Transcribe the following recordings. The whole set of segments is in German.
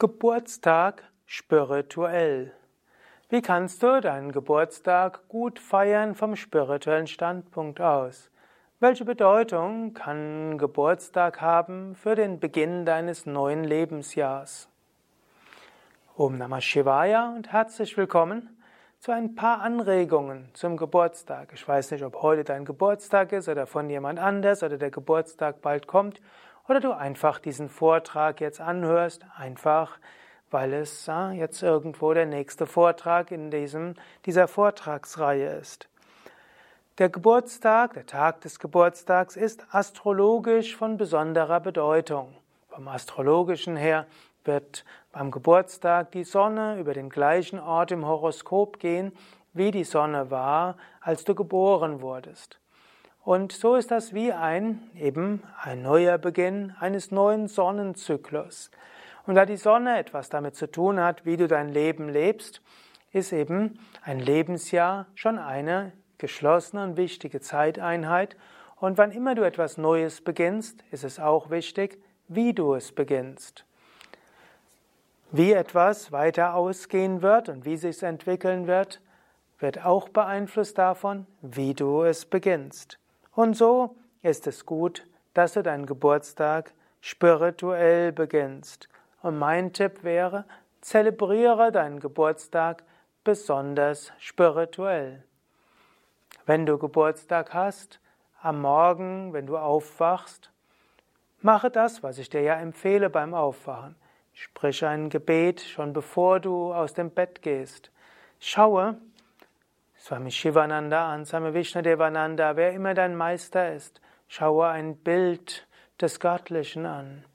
Geburtstag spirituell. Wie kannst du deinen Geburtstag gut feiern vom spirituellen Standpunkt aus? Welche Bedeutung kann Geburtstag haben für den Beginn deines neuen Lebensjahrs? Om Namah Shivaya und herzlich willkommen zu ein paar Anregungen zum Geburtstag. Ich weiß nicht, ob heute dein Geburtstag ist oder von jemand anders oder der Geburtstag bald kommt oder du einfach diesen Vortrag jetzt anhörst, einfach weil es ja, jetzt irgendwo der nächste Vortrag in diesem, dieser Vortragsreihe ist. Der Geburtstag, der Tag des Geburtstags ist astrologisch von besonderer Bedeutung. Vom astrologischen her wird beim Geburtstag die Sonne über den gleichen Ort im Horoskop gehen, wie die Sonne war, als du geboren wurdest. Und so ist das wie ein, eben ein neuer Beginn eines neuen Sonnenzyklus. Und da die Sonne etwas damit zu tun hat, wie du dein Leben lebst, ist eben ein Lebensjahr schon eine geschlossene und wichtige Zeiteinheit. Und wann immer du etwas Neues beginnst, ist es auch wichtig, wie du es beginnst. Wie etwas weiter ausgehen wird und wie sich es entwickeln wird, wird auch beeinflusst davon, wie du es beginnst. Und so ist es gut, dass du deinen Geburtstag spirituell beginnst. Und mein Tipp wäre, zelebriere deinen Geburtstag besonders spirituell. Wenn du Geburtstag hast, am Morgen, wenn du aufwachst, mache das, was ich dir ja empfehle beim Aufwachen. Sprich ein Gebet schon bevor du aus dem Bett gehst. Schaue, Swami Shivananda an, Swami Vishnadevananda, wer immer dein Meister ist, schaue ein Bild des Göttlichen an.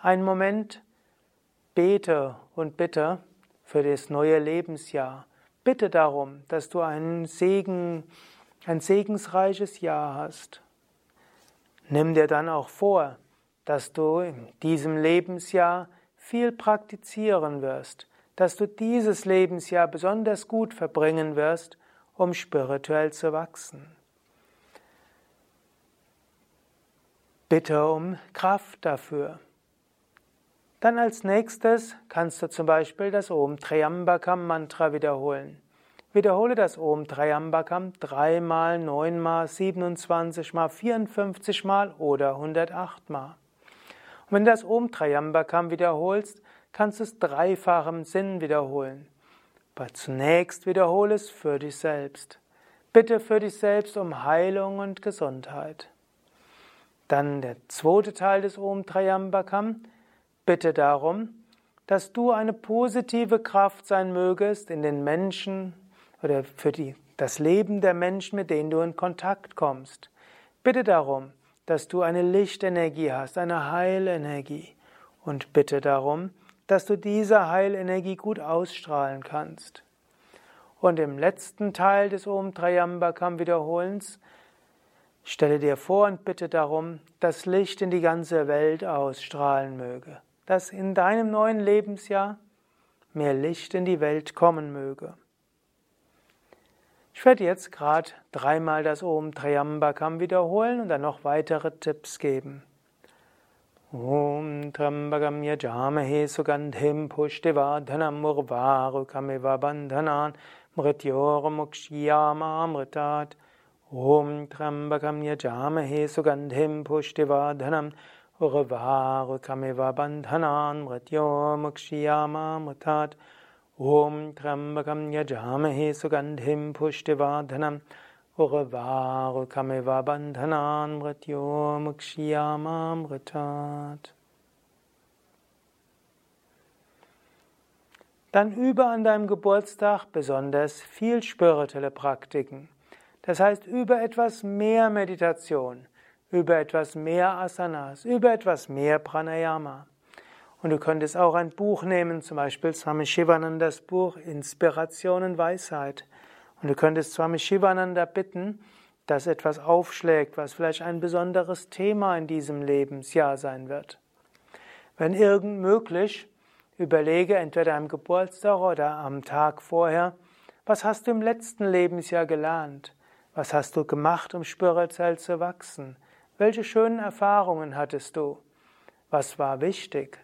Ein Moment bete und bitte für das neue Lebensjahr. Bitte darum, dass du einen Segen, ein segensreiches Jahr hast. Nimm dir dann auch vor, dass du in diesem Lebensjahr viel praktizieren wirst, dass du dieses Lebensjahr besonders gut verbringen wirst um spirituell zu wachsen. Bitte um Kraft dafür. Dann als nächstes kannst du zum Beispiel das Om Triambakam Mantra wiederholen. Wiederhole das Om Triambakam dreimal, neunmal, 27 mal, 54 mal oder 108 mal. Und wenn du das Om Triambakam wiederholst, kannst du es dreifach im Sinn wiederholen. Aber zunächst wiederhole es für dich selbst. Bitte für dich selbst um Heilung und Gesundheit. Dann der zweite Teil des Om Trayambakam. Bitte darum, dass du eine positive Kraft sein mögest in den Menschen oder für die, das Leben der Menschen, mit denen du in Kontakt kommst. Bitte darum, dass du eine Lichtenergie hast, eine Heilenergie. Und bitte darum, dass du diese Heilenergie gut ausstrahlen kannst. Und im letzten Teil des Om Trayambakam Wiederholens stelle dir vor und bitte darum, dass Licht in die ganze Welt ausstrahlen möge, dass in deinem neuen Lebensjahr mehr Licht in die Welt kommen möge. Ich werde jetzt gerade dreimal das Om Trayambakam wiederholen und dann noch weitere Tipps geben. ॐ त्र्यम्बकं यजामहे सुगन्धिं पुष्टिवर्धनं मुर्वारुकमिव बन्धनान् मृत्योर्मुक्ष्यामामृतात्। ॐ त्र्यम्बकं यजामहे सुगन्धिं पुष्टिवर्धनं उर्वारुकमिव बन्धनान् मृत्योर्मुक्ष्यामामृतात्। ॐ त्र्यम्बकं यजामहे सुगन्धिं Urvaru kameva bandhanan mrityo. Dann übe an deinem Geburtstag besonders viel spirituelle Praktiken. Das heißt, über etwas mehr Meditation, über etwas mehr Asanas, über etwas mehr Pranayama. Und du könntest auch ein Buch nehmen, zum Beispiel Swami Shivanandas Buch Inspiration und Weisheit. Und du könntest Swami Shivananda bitten, dass etwas aufschlägt, was vielleicht ein besonderes Thema in diesem Lebensjahr sein wird. Wenn irgend möglich, überlege entweder am Geburtstag oder am Tag vorher, was hast du im letzten Lebensjahr gelernt? Was hast du gemacht, um spirituell zu wachsen? Welche schönen Erfahrungen hattest du? Was war wichtig?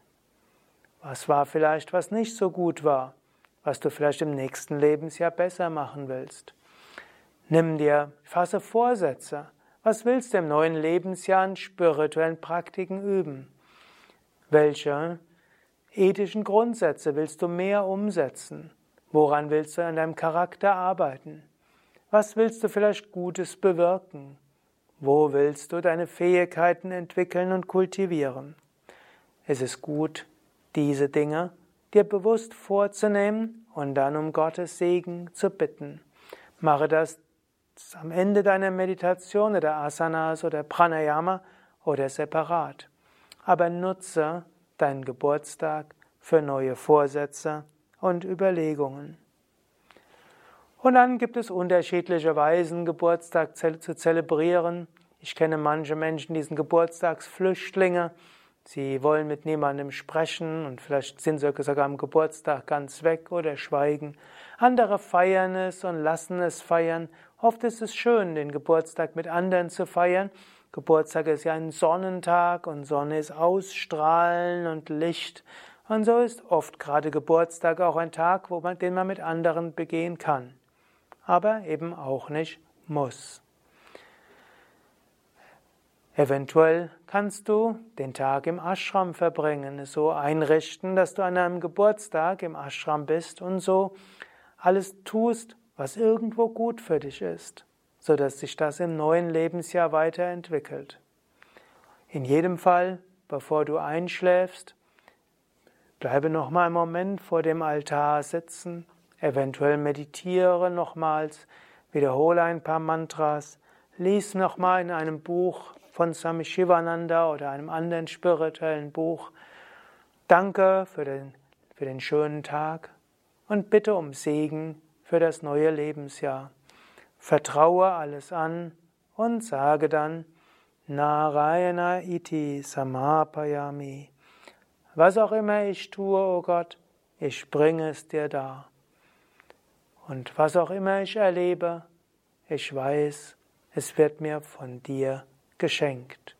Was war vielleicht, was nicht so gut war? Was du vielleicht im nächsten Lebensjahr besser machen willst? Nimm dir, fasse Vorsätze. Was willst du im neuen Lebensjahr an spirituellen Praktiken üben? Welche ethischen Grundsätze willst du mehr umsetzen? Woran willst du an deinem Charakter arbeiten? Was willst du vielleicht Gutes bewirken? Wo willst du deine Fähigkeiten entwickeln und kultivieren? Es ist gut, diese Dinge dir bewusst vorzunehmen und dann um Gottes Segen zu bitten. Mache das am Ende deiner Meditation oder Asanas oder Pranayama oder separat. Aber nutze deinen Geburtstag für neue Vorsätze und Überlegungen. Und dann gibt es unterschiedliche Weisen, Geburtstag zu zelebrieren. Ich kenne manche Menschen, die sind Geburtstagsflüchtlinge. Sie wollen mit niemandem sprechen und vielleicht sind sie sogar am Geburtstag ganz weg oder schweigen. Andere feiern es und lassen es feiern. Oft ist es schön, den Geburtstag mit anderen zu feiern. Geburtstag ist ja ein Sonnentag und Sonne ist Ausstrahlen und Licht. Und so ist oft gerade Geburtstag auch ein Tag, wo man, den man mit anderen begehen kann aber eben auch nicht muss. Eventuell kannst du den Tag im Ashram verbringen, es so einrichten, dass du an einem Geburtstag im Ashram bist und so alles tust, was irgendwo gut für dich ist, so dass sich das im neuen Lebensjahr weiterentwickelt. In jedem Fall, bevor du einschläfst, bleibe noch mal einen Moment vor dem Altar sitzen Eventuell meditiere nochmals, wiederhole ein paar Mantras, lies nochmal in einem Buch von Swami Shivananda oder einem anderen spirituellen Buch. Danke für den, für den schönen Tag und bitte um Segen für das neue Lebensjahr. Vertraue alles an und sage dann Narayana iti samapayami. Was auch immer ich tue, o oh Gott, ich bringe es dir dar. Und was auch immer ich erlebe, ich weiß, es wird mir von dir geschenkt.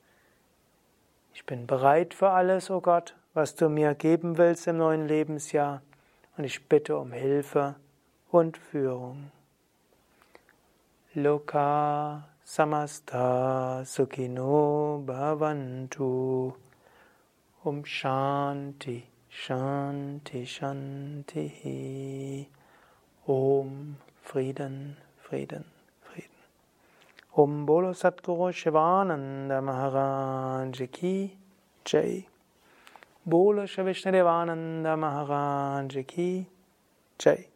Ich bin bereit für alles, o oh Gott, was du mir geben willst im neuen Lebensjahr, und ich bitte um Hilfe und Führung. Loka samasta sukino bhavantu um Shanti, Shanti, Shanti. Om Frieden, Frieden, Frieden. Om Bolo Satguru Shivananda Maharaj Ki Jai. Bolo Shri Vishnadevananda Maharaj Ki Jai.